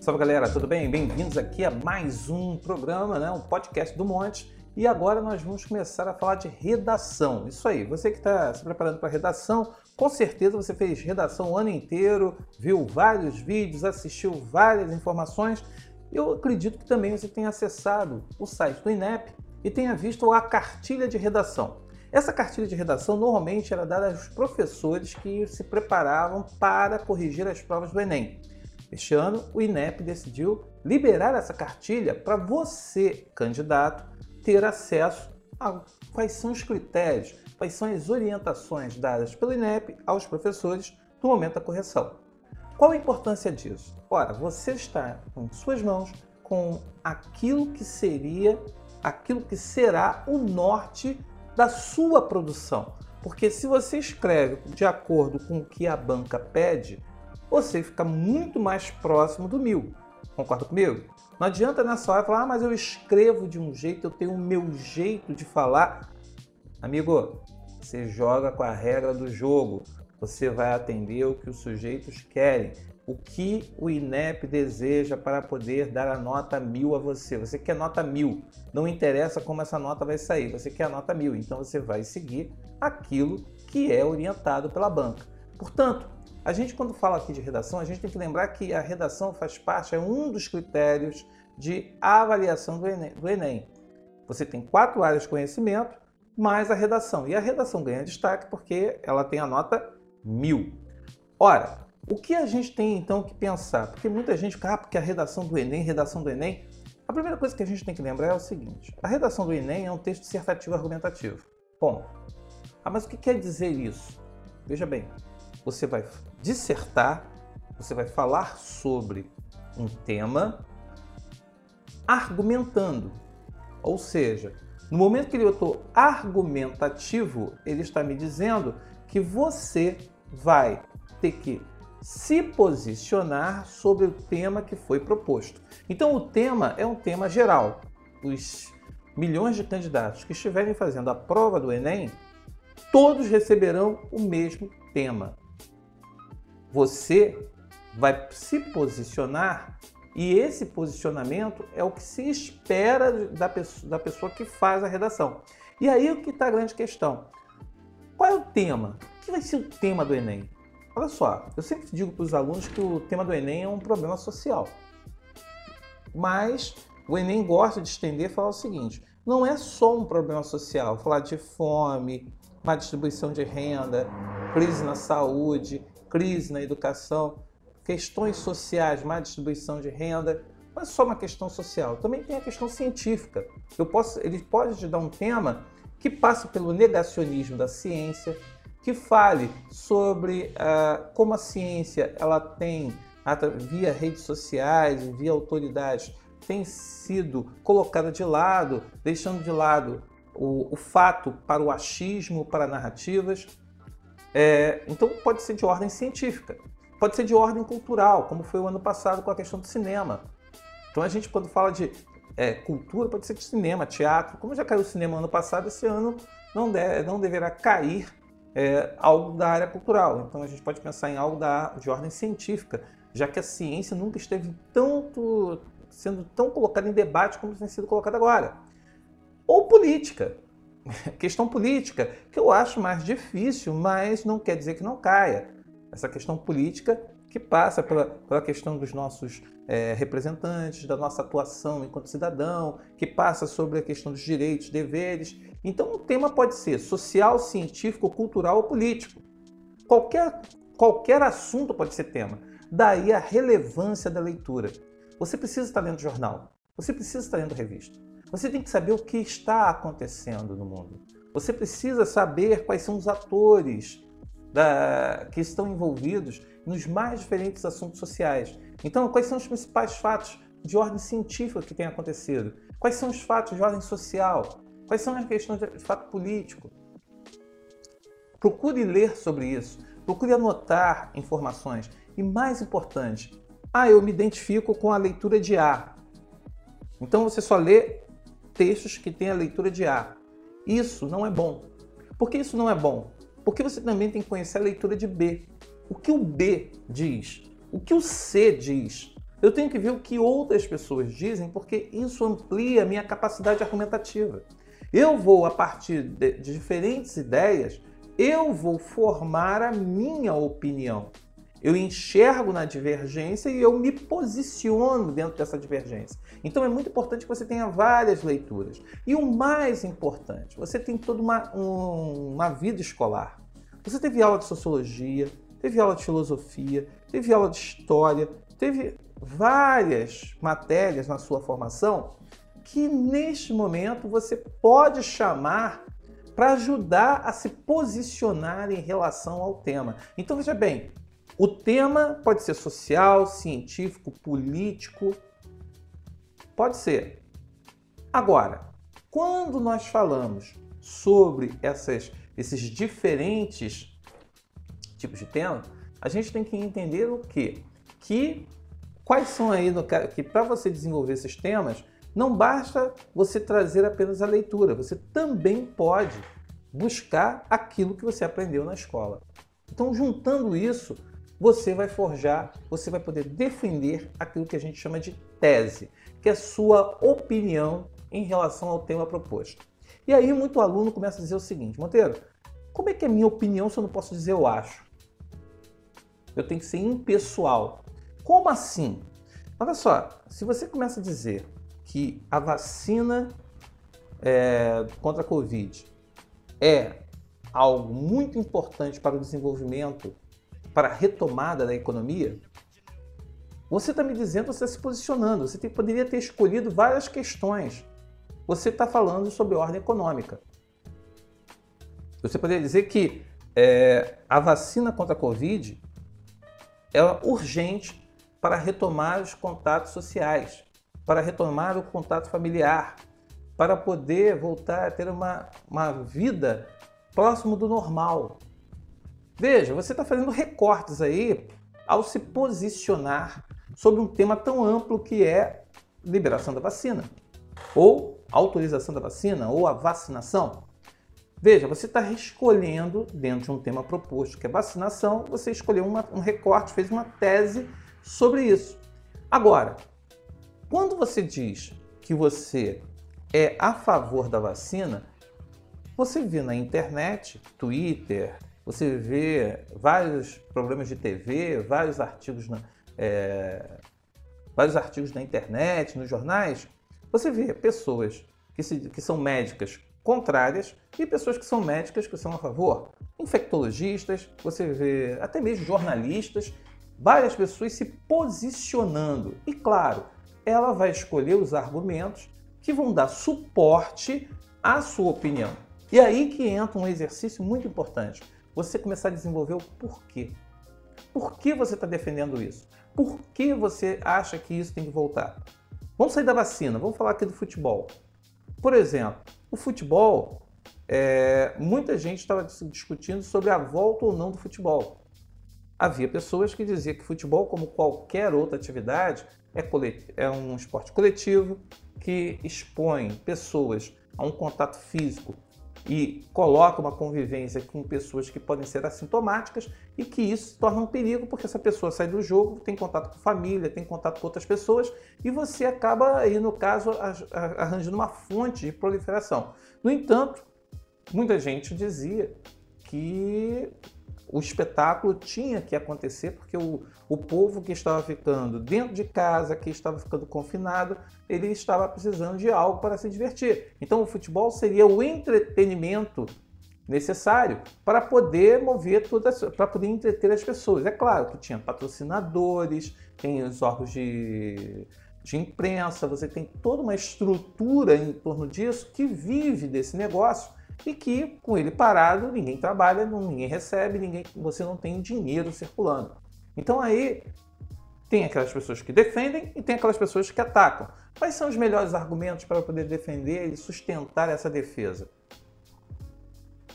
Salve galera, tudo bem? Bem-vindos aqui a mais um programa, né? um podcast do Monte. E agora nós vamos começar a falar de redação. Isso aí, você que está se preparando para redação, com certeza você fez redação o ano inteiro, viu vários vídeos, assistiu várias informações. Eu acredito que também você tenha acessado o site do INEP e tenha visto a cartilha de redação. Essa cartilha de redação normalmente era dada aos professores que se preparavam para corrigir as provas do Enem. Este ano, o INEP decidiu liberar essa cartilha para você, candidato, ter acesso a quais são os critérios, quais são as orientações dadas pelo INEP aos professores no momento da correção. Qual a importância disso? Ora, você está em suas mãos com aquilo que seria, aquilo que será o norte da sua produção. Porque se você escreve de acordo com o que a banca pede, você fica muito mais próximo do mil. Concorda comigo? Não adianta nessa hora falar, ah, mas eu escrevo de um jeito, eu tenho o meu jeito de falar. Amigo, você joga com a regra do jogo. Você vai atender o que os sujeitos querem. O que o INEP deseja para poder dar a nota mil a você. Você quer nota mil. Não interessa como essa nota vai sair. Você quer a nota mil. Então você vai seguir aquilo que é orientado pela banca. Portanto, a gente, quando fala aqui de redação, a gente tem que lembrar que a redação faz parte, é um dos critérios de avaliação do Enem. Você tem quatro áreas de conhecimento, mais a redação. E a redação ganha destaque porque ela tem a nota mil. Ora, o que a gente tem então que pensar? Porque muita gente fica, ah, porque a redação do Enem, redação do Enem. A primeira coisa que a gente tem que lembrar é o seguinte: a redação do Enem é um texto dissertativo argumentativo. Bom, ah, mas o que quer dizer isso? Veja bem, você vai dissertar, você vai falar sobre um tema argumentando. Ou seja, no momento que eu estou argumentativo, ele está me dizendo que você vai ter que se posicionar sobre o tema que foi proposto. Então, o tema é um tema geral. Os milhões de candidatos que estiverem fazendo a prova do Enem, todos receberão o mesmo tema você vai se posicionar e esse posicionamento é o que se espera da pessoa, da pessoa que faz a redação. E aí o que está a grande questão? Qual é o tema? O que vai ser o tema do Enem? Olha só, eu sempre digo para os alunos que o tema do Enem é um problema social. Mas o Enem gosta de estender e falar o seguinte: não é só um problema social, falar de fome, má distribuição de renda, crise na saúde, crise na educação, questões sociais, má distribuição de renda, não é só uma questão social, também tem a questão científica. Eu posso, ele pode te dar um tema que passe pelo negacionismo da ciência, que fale sobre uh, como a ciência ela tem via redes sociais, via autoridades, tem sido colocada de lado, deixando de lado o, o fato para o achismo, para narrativas. É, então pode ser de ordem científica, pode ser de ordem cultural, como foi o ano passado com a questão do cinema. Então a gente quando fala de é, cultura, pode ser de cinema, teatro, como já caiu o cinema ano passado, esse ano não, deve, não deverá cair é, algo da área cultural. Então a gente pode pensar em algo da, de ordem científica, já que a ciência nunca esteve tanto sendo tão colocada em debate como tem sido colocada agora. Ou política. questão política, que eu acho mais difícil, mas não quer dizer que não caia. Essa questão política que passa pela, pela questão dos nossos é, representantes, da nossa atuação enquanto cidadão, que passa sobre a questão dos direitos, deveres. Então, o tema pode ser social, científico, cultural ou político. Qualquer, qualquer assunto pode ser tema. Daí a relevância da leitura. Você precisa estar lendo jornal, você precisa estar lendo revista. Você tem que saber o que está acontecendo no mundo. Você precisa saber quais são os atores da, que estão envolvidos nos mais diferentes assuntos sociais. Então, quais são os principais fatos de ordem científica que têm acontecido? Quais são os fatos de ordem social? Quais são as questões de fato político? Procure ler sobre isso. Procure anotar informações. E mais importante, ah, eu me identifico com a leitura de A. Então você só lê textos que têm a leitura de A. Isso não é bom. Por que isso não é bom? Porque você também tem que conhecer a leitura de B. o que o B diz, o que o C diz. Eu tenho que ver o que outras pessoas dizem, porque isso amplia a minha capacidade argumentativa. Eu vou, a partir de, diferentes ideias, eu vou formar a minha opinião. Eu enxergo na divergência e eu me posiciono dentro dessa divergência. Então é muito importante que você tenha várias leituras. E o mais importante, você tem toda uma, um, uma vida escolar. Você teve aula de sociologia, teve aula de filosofia, teve aula de história, teve várias matérias na sua formação que neste momento você pode chamar para ajudar a se posicionar em relação ao tema. Então veja bem, o tema pode ser social, científico, político, pode ser. Agora, quando nós falamos sobre essas, esses diferentes tipos de tema, a gente tem que entender o quê? Que quais são aí no, que para você desenvolver esses temas não basta você trazer apenas a leitura, você também pode buscar aquilo que você aprendeu na escola. Então, juntando isso, você vai forjar, você vai poder defender aquilo que a gente chama de tese, que é sua opinião em relação ao tema proposto. E aí, muito aluno começa a dizer o seguinte: Monteiro, como é que é minha opinião se eu não posso dizer eu acho? Eu tenho que ser impessoal. Como assim? Olha só, se você começa a dizer que a vacina é, contra a Covid é algo muito importante para o desenvolvimento, para a retomada da economia, você está me dizendo, você está se posicionando, você tem, poderia ter escolhido várias questões. Você está falando sobre ordem econômica. Você poderia dizer que é, a vacina contra a Covid é urgente para retomar os contatos sociais para retomar o contato familiar, para poder voltar a ter uma, uma vida próximo do normal. Veja, você está fazendo recortes aí ao se posicionar sobre um tema tão amplo que é liberação da vacina, ou autorização da vacina, ou a vacinação. Veja, você está escolhendo, dentro de um tema proposto, que é vacinação, você escolheu uma, um recorte, fez uma tese sobre isso. Agora, quando você diz que você é a favor da vacina, você vê na internet, Twitter, você vê vários programas de TV, vários artigos na, é, vários artigos na internet, nos jornais, você vê pessoas que, se, que são médicas contrárias e pessoas que são médicas que são a favor. Infectologistas, você vê até mesmo jornalistas, várias pessoas se posicionando. E claro, ela vai escolher os argumentos que vão dar suporte à sua opinião. E aí que entra um exercício muito importante. Você começar a desenvolver o porquê. Por que você está defendendo isso? Por que você acha que isso tem que voltar? Vamos sair da vacina, vamos falar aqui do futebol. Por exemplo, o futebol, é, muita gente estava discutindo sobre a volta ou não do futebol. Havia pessoas que diziam que futebol, como qualquer outra atividade, é, é um esporte coletivo que expõe pessoas a um contato físico e coloca uma convivência com pessoas que podem ser assintomáticas e que isso torna um perigo porque essa pessoa sai do jogo, tem contato com família, tem contato com outras pessoas e você acaba aí no caso arranjando uma fonte de proliferação. No entanto, muita gente dizia que o espetáculo tinha que acontecer porque o, o povo que estava ficando dentro de casa, que estava ficando confinado, ele estava precisando de algo para se divertir. Então o futebol seria o entretenimento necessário para poder mover todas, para poder entreter as pessoas. É claro que tinha patrocinadores, tem os órgãos de, de imprensa, você tem toda uma estrutura em torno disso que vive desse negócio e que com ele parado ninguém trabalha, ninguém recebe, ninguém, você não tem dinheiro circulando. Então aí tem aquelas pessoas que defendem e tem aquelas pessoas que atacam. Quais são os melhores argumentos para poder defender e sustentar essa defesa?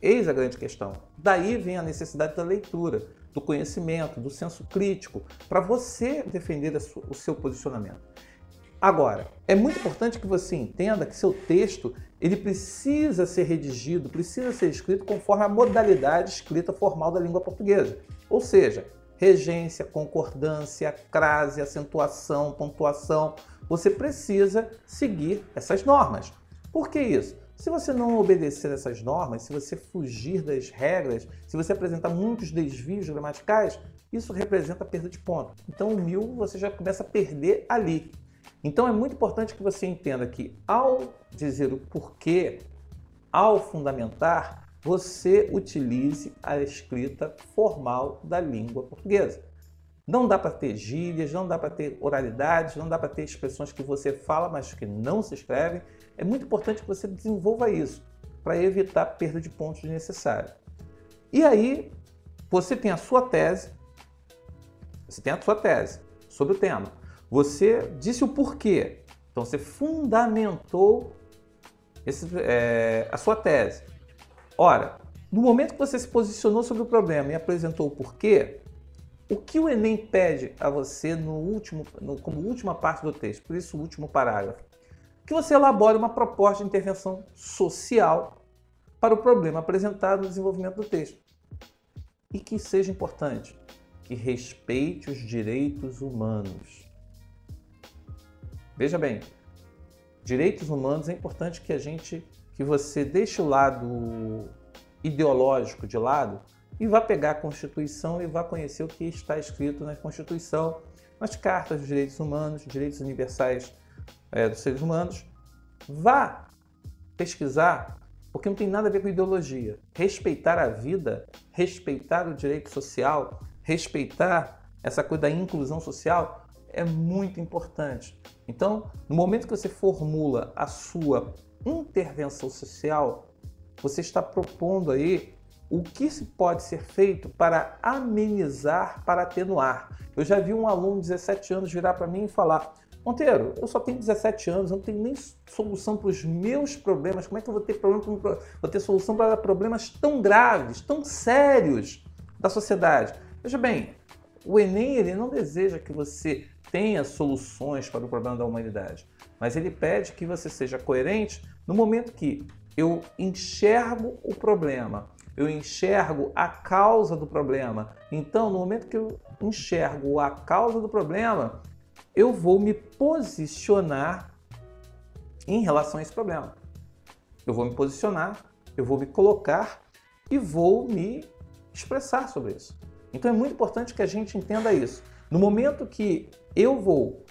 Eis a grande questão. Daí vem a necessidade da leitura, do conhecimento, do senso crítico, para você defender o seu posicionamento. Agora, é muito importante que você entenda que seu texto ele precisa ser redigido, precisa ser escrito conforme a modalidade escrita formal da língua portuguesa. Ou seja, regência, concordância, crase, acentuação, pontuação. Você precisa seguir essas normas. Por que isso? Se você não obedecer essas normas, se você fugir das regras, se você apresentar muitos desvios gramaticais, isso representa perda de ponto. Então o mil você já começa a perder ali. Então é muito importante que você entenda que ao dizer o porquê, ao fundamentar, você utilize a escrita formal da língua portuguesa. Não dá para ter gírias, não dá para ter oralidades, não dá para ter expressões que você fala, mas que não se escrevem. É muito importante que você desenvolva isso para evitar perda de pontos desnecessários. E aí, você tem a sua tese, você tem a sua tese sobre o tema. Você disse o porquê. Então, você fundamentou esse, é, a sua tese. Ora, no momento que você se posicionou sobre o problema e apresentou o porquê, o que o Enem pede a você no último, no, como última parte do texto, por isso o último parágrafo, que você elabore uma proposta de intervenção social para o problema apresentado no desenvolvimento do texto. E que seja importante, que respeite os direitos humanos. Veja bem, direitos humanos é importante que a gente, que você deixe o lado ideológico de lado e vá pegar a Constituição e vá conhecer o que está escrito na Constituição, nas cartas dos direitos humanos, direitos universais é, dos seres humanos. Vá pesquisar, porque não tem nada a ver com ideologia. Respeitar a vida, respeitar o direito social, respeitar essa coisa da inclusão social é muito importante. Então, no momento que você formula a sua intervenção social, você está propondo aí o que se pode ser feito para amenizar, para atenuar. Eu já vi um aluno de 17 anos virar para mim e falar: Monteiro, eu só tenho 17 anos, eu não tenho nem solução para os meus problemas. Como é que eu vou ter, problema, vou ter solução para problemas tão graves, tão sérios da sociedade? Veja bem, o Enem ele não deseja que você tenha soluções para o problema da humanidade, mas ele pede que você seja coerente no momento que eu enxergo o problema, eu enxergo a causa do problema. Então, no momento que eu enxergo a causa do problema, eu vou me posicionar em relação a esse problema. Eu vou me posicionar, eu vou me colocar e vou me expressar sobre isso. Então é muito importante que a gente entenda isso. No momento que eu vou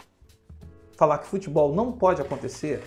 falar que futebol não pode acontecer,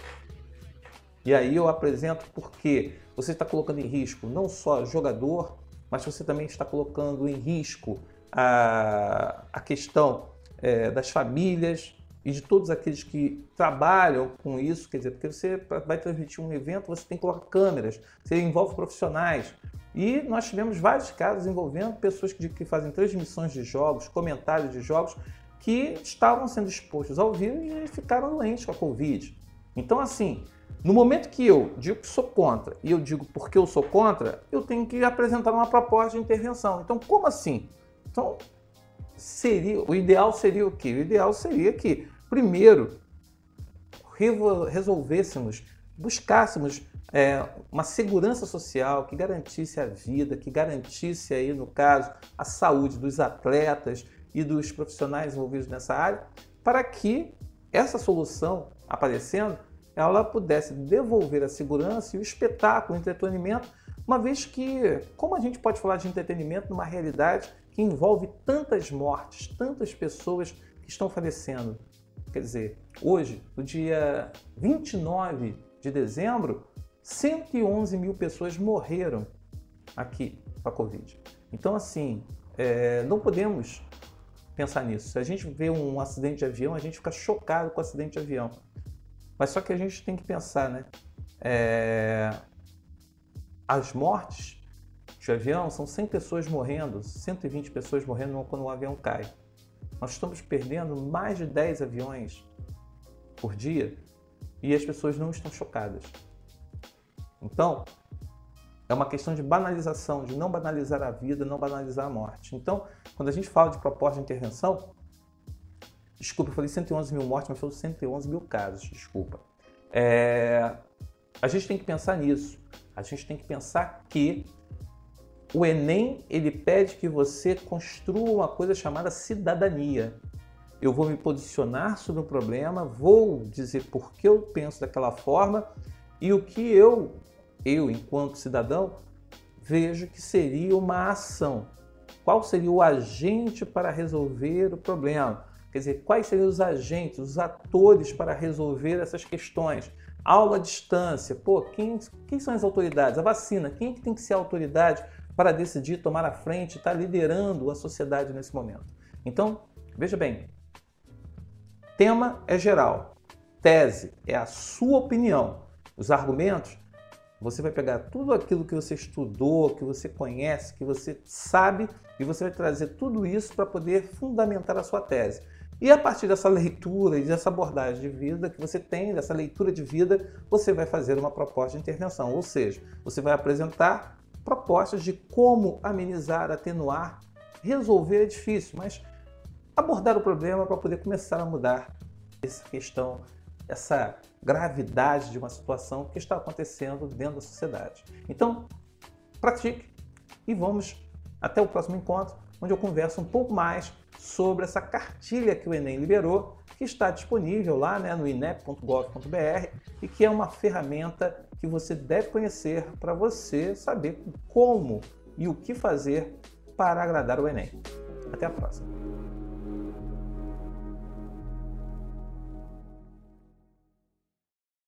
e aí eu apresento porque você está colocando em risco não só jogador, mas você também está colocando em risco a, a questão é, das famílias e de todos aqueles que trabalham com isso, quer dizer, porque você vai transmitir um evento, você tem que colocar câmeras, você envolve profissionais. E nós tivemos vários casos envolvendo pessoas que, que fazem transmissões de jogos, comentários de jogos, que estavam sendo expostos ao vírus e ficaram doentes com a Covid. Então, assim, no momento que eu digo que sou contra e eu digo porque eu sou contra, eu tenho que apresentar uma proposta de intervenção. Então, como assim? Então, seria o ideal seria o quê? O ideal seria que, primeiro, resolvêssemos, buscássemos é, uma segurança social que garantisse a vida, que garantisse aí, no caso, a saúde dos atletas e dos profissionais envolvidos nessa área, para que essa solução aparecendo ela pudesse devolver a segurança e o espetáculo, o entretenimento, uma vez que, como a gente pode falar de entretenimento numa realidade que envolve tantas mortes, tantas pessoas que estão falecendo? Quer dizer, hoje, no dia 29 de dezembro, 111 mil pessoas morreram aqui com a Covid. Então, assim, é, não podemos pensar nisso. Se a gente vê um acidente de avião, a gente fica chocado com o acidente de avião. Mas só que a gente tem que pensar, né? É... As mortes de avião são 100 pessoas morrendo, 120 pessoas morrendo quando o avião cai. Nós estamos perdendo mais de 10 aviões por dia e as pessoas não estão chocadas. Então, é uma questão de banalização, de não banalizar a vida, não banalizar a morte. Então, quando a gente fala de proposta de intervenção, Desculpa, eu falei 111 mil mortes, mas foram 111 mil casos, desculpa. É, a gente tem que pensar nisso. A gente tem que pensar que o Enem ele pede que você construa uma coisa chamada cidadania. Eu vou me posicionar sobre o problema, vou dizer por que eu penso daquela forma e o que eu, eu enquanto cidadão, vejo que seria uma ação. Qual seria o agente para resolver o problema? Quer dizer, quais seriam os agentes, os atores para resolver essas questões? Aula à distância, pô, quem, quem são as autoridades? A vacina, quem é que tem que ser a autoridade para decidir tomar a frente, estar tá liderando a sociedade nesse momento? Então, veja bem, tema é geral, tese é a sua opinião, os argumentos você vai pegar tudo aquilo que você estudou, que você conhece, que você sabe, e você vai trazer tudo isso para poder fundamentar a sua tese. E a partir dessa leitura e dessa abordagem de vida que você tem, dessa leitura de vida, você vai fazer uma proposta de intervenção. Ou seja, você vai apresentar propostas de como amenizar, atenuar, resolver é difícil, mas abordar o problema para poder começar a mudar essa questão, essa gravidade de uma situação que está acontecendo dentro da sociedade. Então, pratique e vamos até o próximo encontro, onde eu converso um pouco mais sobre essa cartilha que o Enem liberou, que está disponível lá né, no inep.gov.br e que é uma ferramenta que você deve conhecer para você saber como e o que fazer para agradar o Enem. Até a próxima!